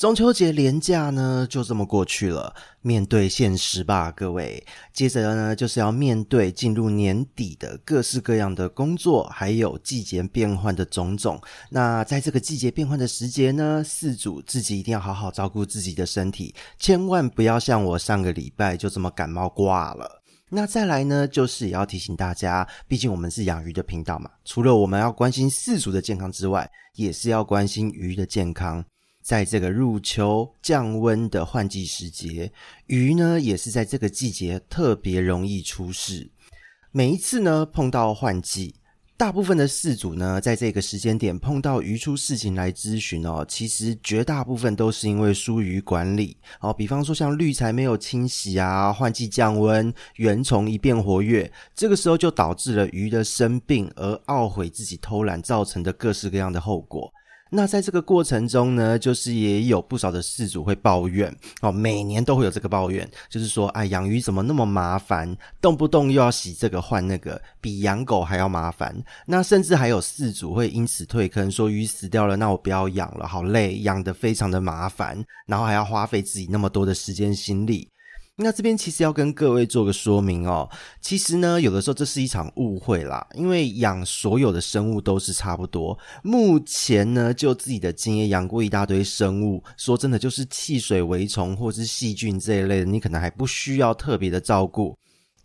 中秋节连假呢，就这么过去了。面对现实吧，各位。接着呢，就是要面对进入年底的各式各样的工作，还有季节变换的种种。那在这个季节变换的时节呢，四主自己一定要好好照顾自己的身体，千万不要像我上个礼拜就这么感冒挂了。那再来呢，就是也要提醒大家，毕竟我们是养鱼的频道嘛，除了我们要关心四主的健康之外，也是要关心鱼的健康。在这个入秋降温的换季时节，鱼呢也是在这个季节特别容易出事。每一次呢碰到换季，大部分的饲主呢在这个时间点碰到鱼出事情来咨询哦，其实绝大部分都是因为疏于管理哦，比方说像滤材没有清洗啊，换季降温，原虫一变活跃，这个时候就导致了鱼的生病而懊悔自己偷懒造成的各式各样的后果。那在这个过程中呢，就是也有不少的饲主会抱怨哦，每年都会有这个抱怨，就是说，哎，养鱼怎么那么麻烦，动不动又要洗这个换那个，比养狗还要麻烦。那甚至还有饲主会因此退坑，说鱼死掉了，那我不要养了，好累，养得非常的麻烦，然后还要花费自己那么多的时间心力。那这边其实要跟各位做个说明哦，其实呢，有的时候这是一场误会啦，因为养所有的生物都是差不多。目前呢，就自己的经验养过一大堆生物，说真的，就是汽水、微虫或是细菌这一类的，你可能还不需要特别的照顾。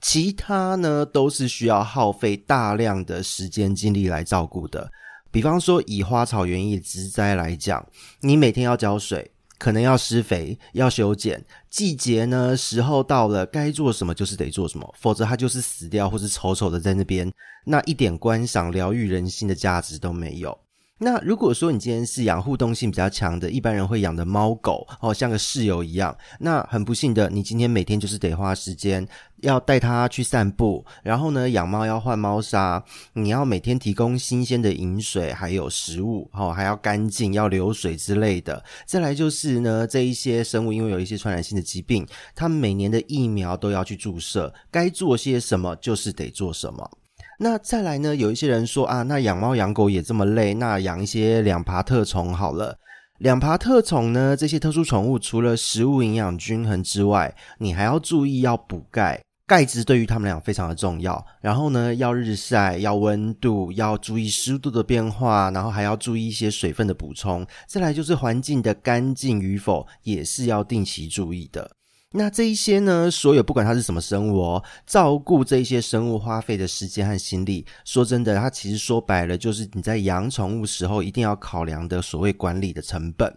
其他呢，都是需要耗费大量的时间精力来照顾的。比方说，以花草园艺植栽来讲，你每天要浇水。可能要施肥，要修剪，季节呢，时候到了，该做什么就是得做什么，否则它就是死掉或是丑丑的在那边，那一点观赏、疗愈人心的价值都没有。那如果说你今天是养互动性比较强的，一般人会养的猫狗哦，像个室友一样，那很不幸的，你今天每天就是得花时间要带它去散步，然后呢，养猫要换猫砂，你要每天提供新鲜的饮水，还有食物，哦，还要干净，要流水之类的。再来就是呢，这一些生物因为有一些传染性的疾病，它们每年的疫苗都要去注射，该做些什么就是得做什么。那再来呢？有一些人说啊，那养猫养狗也这么累，那养一些两爬特宠好了。两爬特宠呢，这些特殊宠物除了食物营养均衡之外，你还要注意要补钙，钙质对于它们俩非常的重要。然后呢，要日晒，要温度，要注意湿度的变化，然后还要注意一些水分的补充。再来就是环境的干净与否，也是要定期注意的。那这一些呢，所有不管它是什么生物哦，照顾这一些生物花费的时间和心力，说真的，它其实说白了就是你在养宠物时候一定要考量的所谓管理的成本。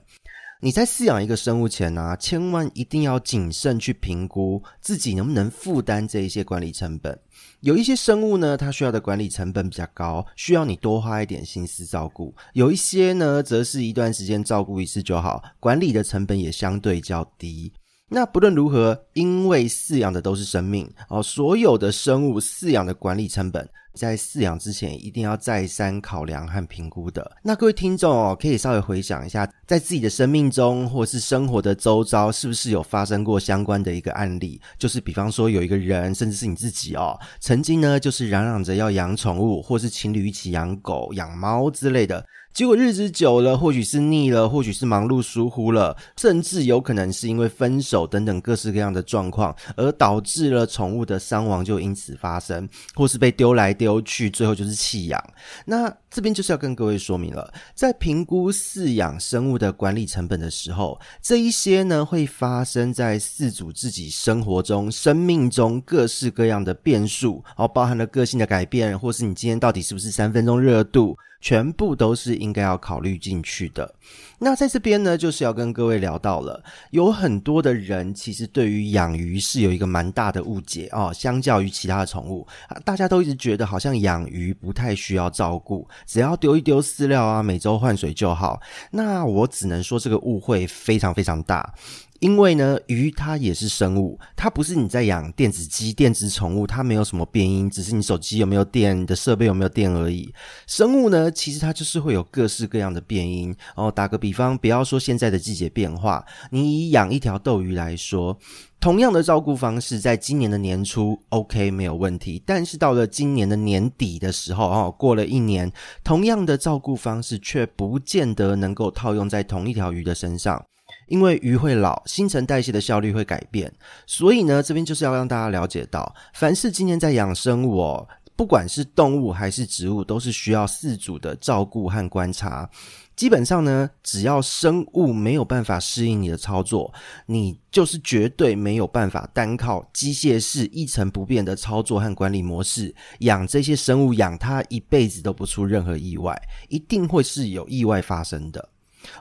你在饲养一个生物前呢，啊，千万一定要谨慎去评估自己能不能负担这一些管理成本。有一些生物呢，它需要的管理成本比较高，需要你多花一点心思照顾；有一些呢，则是一段时间照顾一次就好，管理的成本也相对较低。那不论如何，因为饲养的都是生命哦，所有的生物饲养的管理成本，在饲养之前一定要再三考量和评估的。那各位听众哦，可以稍微回想一下，在自己的生命中或是生活的周遭，是不是有发生过相关的一个案例？就是比方说有一个人，甚至是你自己哦，曾经呢就是嚷嚷着要养宠物，或是情侣一起养狗、养猫之类的。结果日子久了，或许是腻了，或许是忙碌疏忽了，甚至有可能是因为分手等等各式各样的状况，而导致了宠物的伤亡就因此发生，或是被丢来丢去，最后就是弃养。那这边就是要跟各位说明了，在评估饲养生物的管理成本的时候，这一些呢会发生在饲主自己生活中、生命中各式各样的变数，哦，包含了个性的改变，或是你今天到底是不是三分钟热度。全部都是应该要考虑进去的。那在这边呢，就是要跟各位聊到了，有很多的人其实对于养鱼是有一个蛮大的误解哦。相较于其他的宠物，大家都一直觉得好像养鱼不太需要照顾，只要丢一丢饲料啊，每周换水就好。那我只能说这个误会非常非常大，因为呢，鱼它也是生物，它不是你在养电子鸡、电子宠物，它没有什么变音，只是你手机有没有电、你的设备有没有电而已。生物呢，其实它就是会有各式各样的变音。哦，打个比方，不要说现在的季节变化，你以养一条斗鱼来说，同样的照顾方式，在今年的年初 OK 没有问题，但是到了今年的年底的时候，哦，过了一年，同样的照顾方式却不见得能够套用在同一条鱼的身上。因为鱼会老，新陈代谢的效率会改变，所以呢，这边就是要让大家了解到，凡是今天在养生物哦，不管是动物还是植物，都是需要饲主的照顾和观察。基本上呢，只要生物没有办法适应你的操作，你就是绝对没有办法单靠机械式一成不变的操作和管理模式养这些生物，养它一辈子都不出任何意外，一定会是有意外发生的。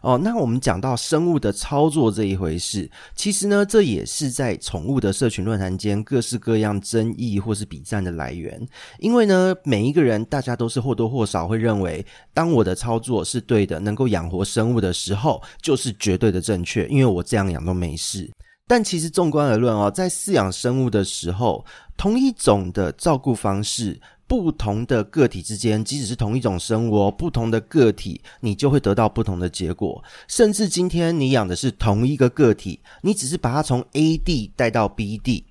哦，那我们讲到生物的操作这一回事，其实呢，这也是在宠物的社群论坛间各式各样争议或是比战的来源。因为呢，每一个人大家都是或多或少会认为，当我的操作是对的，能够养活生物的时候，就是绝对的正确，因为我这样养都没事。但其实纵观而论哦，在饲养生物的时候，同一种的照顾方式。不同的个体之间，即使是同一种生物哦，不同的个体，你就会得到不同的结果。甚至今天你养的是同一个个体，你只是把它从 A 地带到 B 地，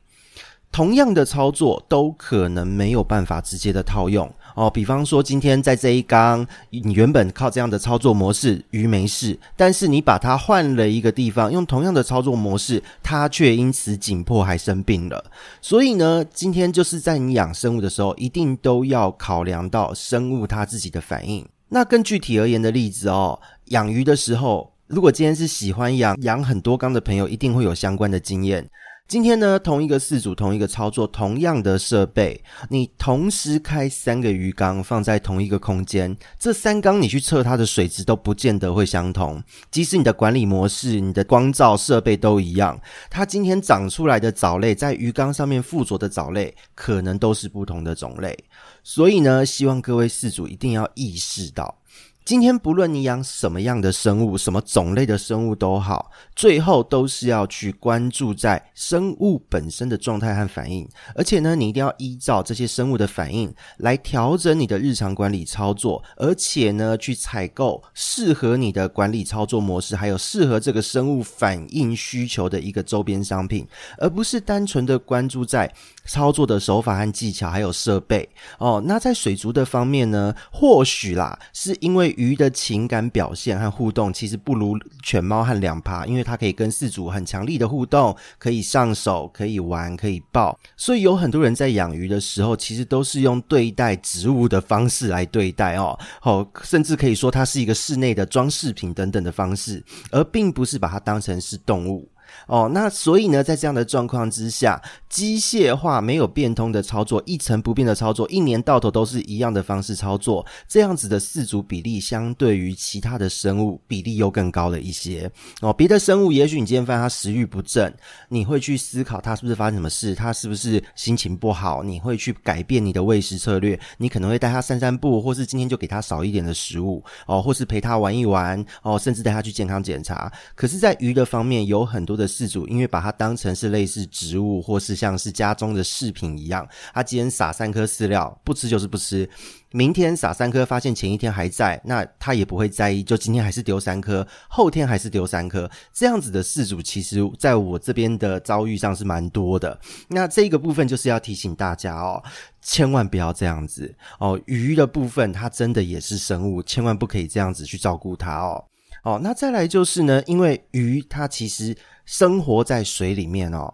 同样的操作都可能没有办法直接的套用。哦，比方说今天在这一缸，你原本靠这样的操作模式，鱼没事，但是你把它换了一个地方，用同样的操作模式，它却因此紧迫还生病了。所以呢，今天就是在你养生物的时候，一定都要考量到生物它自己的反应。那更具体而言的例子哦，养鱼的时候，如果今天是喜欢养养很多缸的朋友，一定会有相关的经验。今天呢，同一个饲主，同一个操作，同样的设备，你同时开三个鱼缸放在同一个空间，这三缸你去测它的水质都不见得会相同。即使你的管理模式、你的光照设备都一样，它今天长出来的藻类在鱼缸上面附着的藻类，可能都是不同的种类。所以呢，希望各位饲主一定要意识到。今天不论你养什么样的生物，什么种类的生物都好，最后都是要去关注在生物本身的状态和反应，而且呢，你一定要依照这些生物的反应来调整你的日常管理操作，而且呢，去采购适合你的管理操作模式，还有适合这个生物反应需求的一个周边商品，而不是单纯的关注在操作的手法和技巧，还有设备哦。那在水族的方面呢，或许啦，是因为鱼的情感表现和互动其实不如犬猫和两爬，因为它可以跟饲主很强力的互动，可以上手，可以玩，可以抱。所以有很多人在养鱼的时候，其实都是用对待植物的方式来对待哦，哦，甚至可以说它是一个室内的装饰品等等的方式，而并不是把它当成是动物。哦，那所以呢，在这样的状况之下，机械化没有变通的操作，一成不变的操作，一年到头都是一样的方式操作，这样子的四足比例，相对于其他的生物比例又更高了一些。哦，别的生物，也许你今天发现它食欲不振，你会去思考它是不是发生什么事，它是不是心情不好，你会去改变你的喂食策略，你可能会带它散散步，或是今天就给它少一点的食物，哦，或是陪它玩一玩，哦，甚至带它去健康检查。可是，在鱼的方面，有很多的饲主，因为把它当成是类似植物，或是像是家中的饰品一样，他今天撒三颗饲料，不吃就是不吃。明天撒三颗，发现前一天还在，那他也不会在意，就今天还是丢三颗，后天还是丢三颗。这样子的事主，其实在我这边的遭遇上是蛮多的。那这个部分就是要提醒大家哦，千万不要这样子哦。鱼的部分，它真的也是生物，千万不可以这样子去照顾它哦。哦，那再来就是呢，因为鱼它其实生活在水里面哦，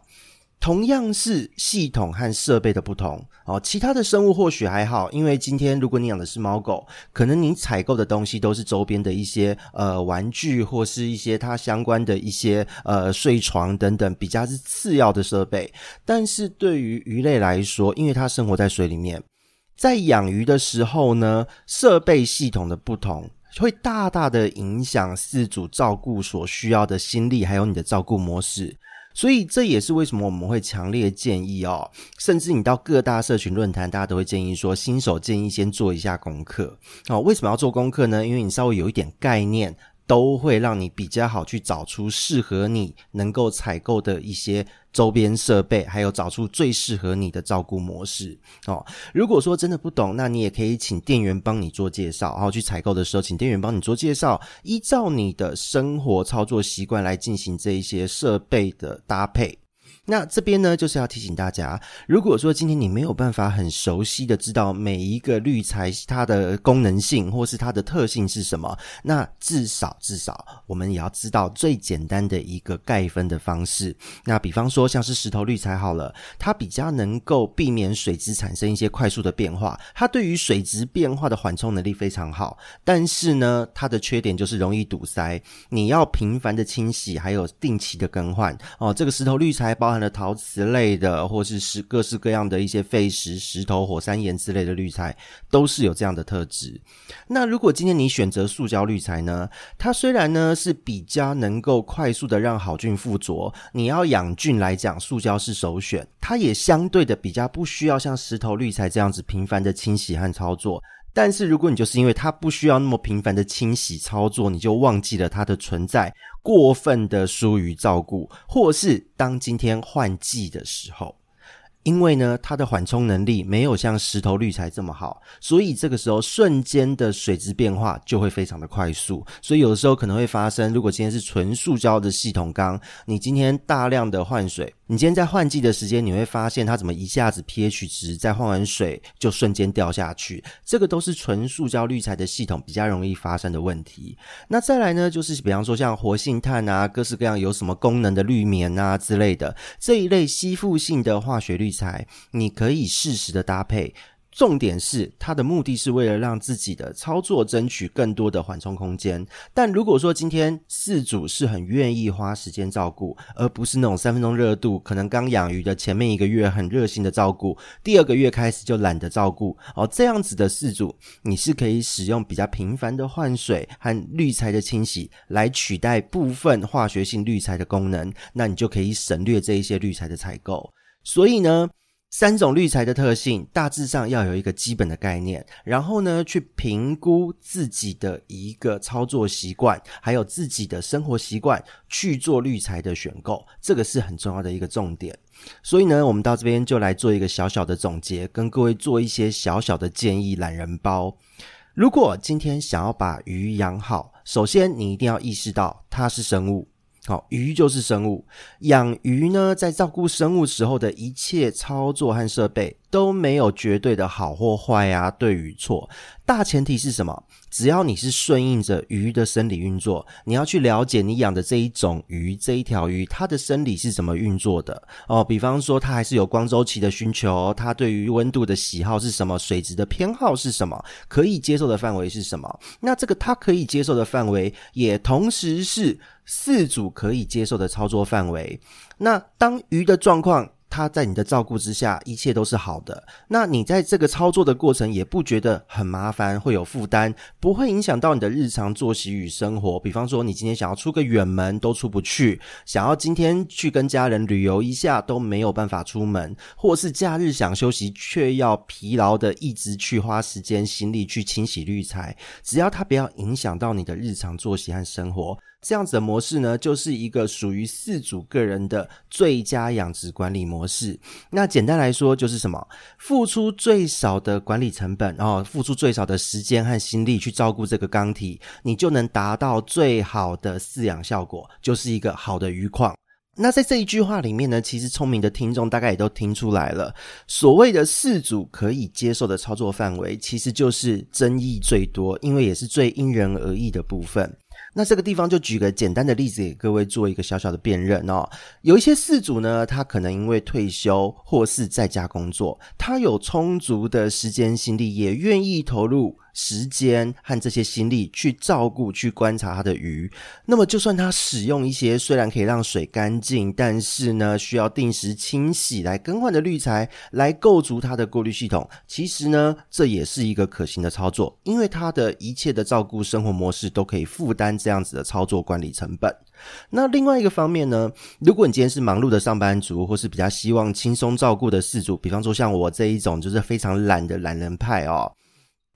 同样是系统和设备的不同哦。其他的生物或许还好，因为今天如果你养的是猫狗，可能你采购的东西都是周边的一些呃玩具或是一些它相关的一些呃睡床等等，比较是次要的设备。但是对于鱼类来说，因为它生活在水里面，在养鱼的时候呢，设备系统的不同。会大大的影响四主照顾所需要的心力，还有你的照顾模式。所以这也是为什么我们会强烈建议哦，甚至你到各大社群论坛，大家都会建议说，新手建议先做一下功课。哦，为什么要做功课呢？因为你稍微有一点概念。都会让你比较好去找出适合你能够采购的一些周边设备，还有找出最适合你的照顾模式哦。如果说真的不懂，那你也可以请店员帮你做介绍，然后去采购的时候，请店员帮你做介绍，依照你的生活操作习惯来进行这一些设备的搭配。那这边呢，就是要提醒大家，如果说今天你没有办法很熟悉的知道每一个滤材它的功能性或是它的特性是什么，那至少至少我们也要知道最简单的一个概分的方式。那比方说像是石头滤材好了，它比较能够避免水质产生一些快速的变化，它对于水质变化的缓冲能力非常好。但是呢，它的缺点就是容易堵塞，你要频繁的清洗，还有定期的更换哦。这个石头滤材。包含了陶瓷类的，或是是各式各样的一些废石、石头、火山岩之类的滤材，都是有这样的特质。那如果今天你选择塑胶滤材呢？它虽然呢是比较能够快速的让好菌附着，你要养菌来讲，塑胶是首选。它也相对的比较不需要像石头滤材这样子频繁的清洗和操作。但是如果你就是因为它不需要那么频繁的清洗操作，你就忘记了它的存在，过分的疏于照顾，或是当今天换季的时候。因为呢，它的缓冲能力没有像石头滤材这么好，所以这个时候瞬间的水质变化就会非常的快速。所以有的时候可能会发生，如果今天是纯塑胶的系统缸，你今天大量的换水，你今天在换季的时间，你会发现它怎么一下子 pH 值在换完水就瞬间掉下去。这个都是纯塑胶滤材的系统比较容易发生的问题。那再来呢，就是比方说像活性炭啊，各式各样有什么功能的滤棉啊之类的这一类吸附性的化学滤材，你可以适时的搭配。重点是，它的目的是为了让自己的操作争取更多的缓冲空间。但如果说今天饲主是很愿意花时间照顾，而不是那种三分钟热度，可能刚养鱼的前面一个月很热心的照顾，第二个月开始就懒得照顾哦，这样子的饲主，你是可以使用比较频繁的换水和滤材的清洗来取代部分化学性滤材的功能，那你就可以省略这一些滤材的采购。所以呢，三种滤材的特性，大致上要有一个基本的概念，然后呢，去评估自己的一个操作习惯，还有自己的生活习惯，去做滤材的选购，这个是很重要的一个重点。所以呢，我们到这边就来做一个小小的总结，跟各位做一些小小的建议，懒人包。如果今天想要把鱼养好，首先你一定要意识到它是生物。好，鱼就是生物。养鱼呢，在照顾生物时候的一切操作和设备都没有绝对的好或坏啊，对与错。大前提是什么？只要你是顺应着鱼的生理运作，你要去了解你养的这一种鱼，这一条鱼它的生理是怎么运作的哦。比方说，它还是有光周期的需求，它对于温度的喜好是什么，水质的偏好是什么，可以接受的范围是什么？那这个它可以接受的范围，也同时是四组可以接受的操作范围。那当鱼的状况，他在你的照顾之下，一切都是好的。那你在这个操作的过程也不觉得很麻烦，会有负担，不会影响到你的日常作息与生活。比方说，你今天想要出个远门都出不去，想要今天去跟家人旅游一下都没有办法出门，或是假日想休息却要疲劳的一直去花时间心力去清洗滤材，只要它不要影响到你的日常作息和生活。这样子的模式呢，就是一个属于饲主个人的最佳养殖管理模式。那简单来说，就是什么？付出最少的管理成本，然后付出最少的时间和心力去照顾这个缸体，你就能达到最好的饲养效果，就是一个好的鱼况。那在这一句话里面呢，其实聪明的听众大概也都听出来了，所谓的饲主可以接受的操作范围，其实就是争议最多，因为也是最因人而异的部分。那这个地方就举个简单的例子给各位做一个小小的辨认哦。有一些事主呢，他可能因为退休或是在家工作，他有充足的时间心力，也愿意投入。时间和这些心力去照顾、去观察他的鱼，那么就算他使用一些虽然可以让水干净，但是呢需要定时清洗来更换的滤材来构筑它的过滤系统，其实呢这也是一个可行的操作，因为他的一切的照顾生活模式都可以负担这样子的操作管理成本。那另外一个方面呢，如果你今天是忙碌的上班族，或是比较希望轻松照顾的事主，比方说像我这一种就是非常懒的懒人派哦。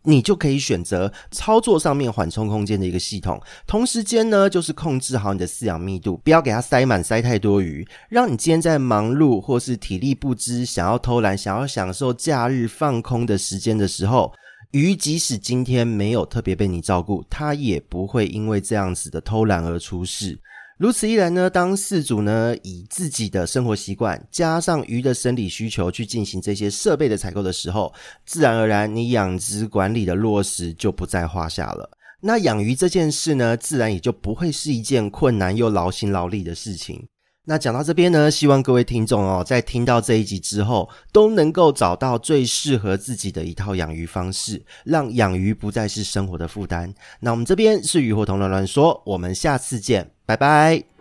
你就可以选择操作上面缓冲空间的一个系统，同时间呢，就是控制好你的饲养密度，不要给它塞满，塞太多鱼，让你今天在忙碌或是体力不支，想要偷懒，想要享受假日放空的时间的时候，鱼即使今天没有特别被你照顾，它也不会因为这样子的偷懒而出事。如此一来呢，当饲主呢以自己的生活习惯加上鱼的生理需求去进行这些设备的采购的时候，自然而然你养殖管理的落实就不在话下了。那养鱼这件事呢，自然也就不会是一件困难又劳心劳力的事情。那讲到这边呢，希望各位听众哦，在听到这一集之后，都能够找到最适合自己的一套养鱼方式，让养鱼不再是生活的负担。那我们这边是鱼活通乱乱说，我们下次见。拜拜。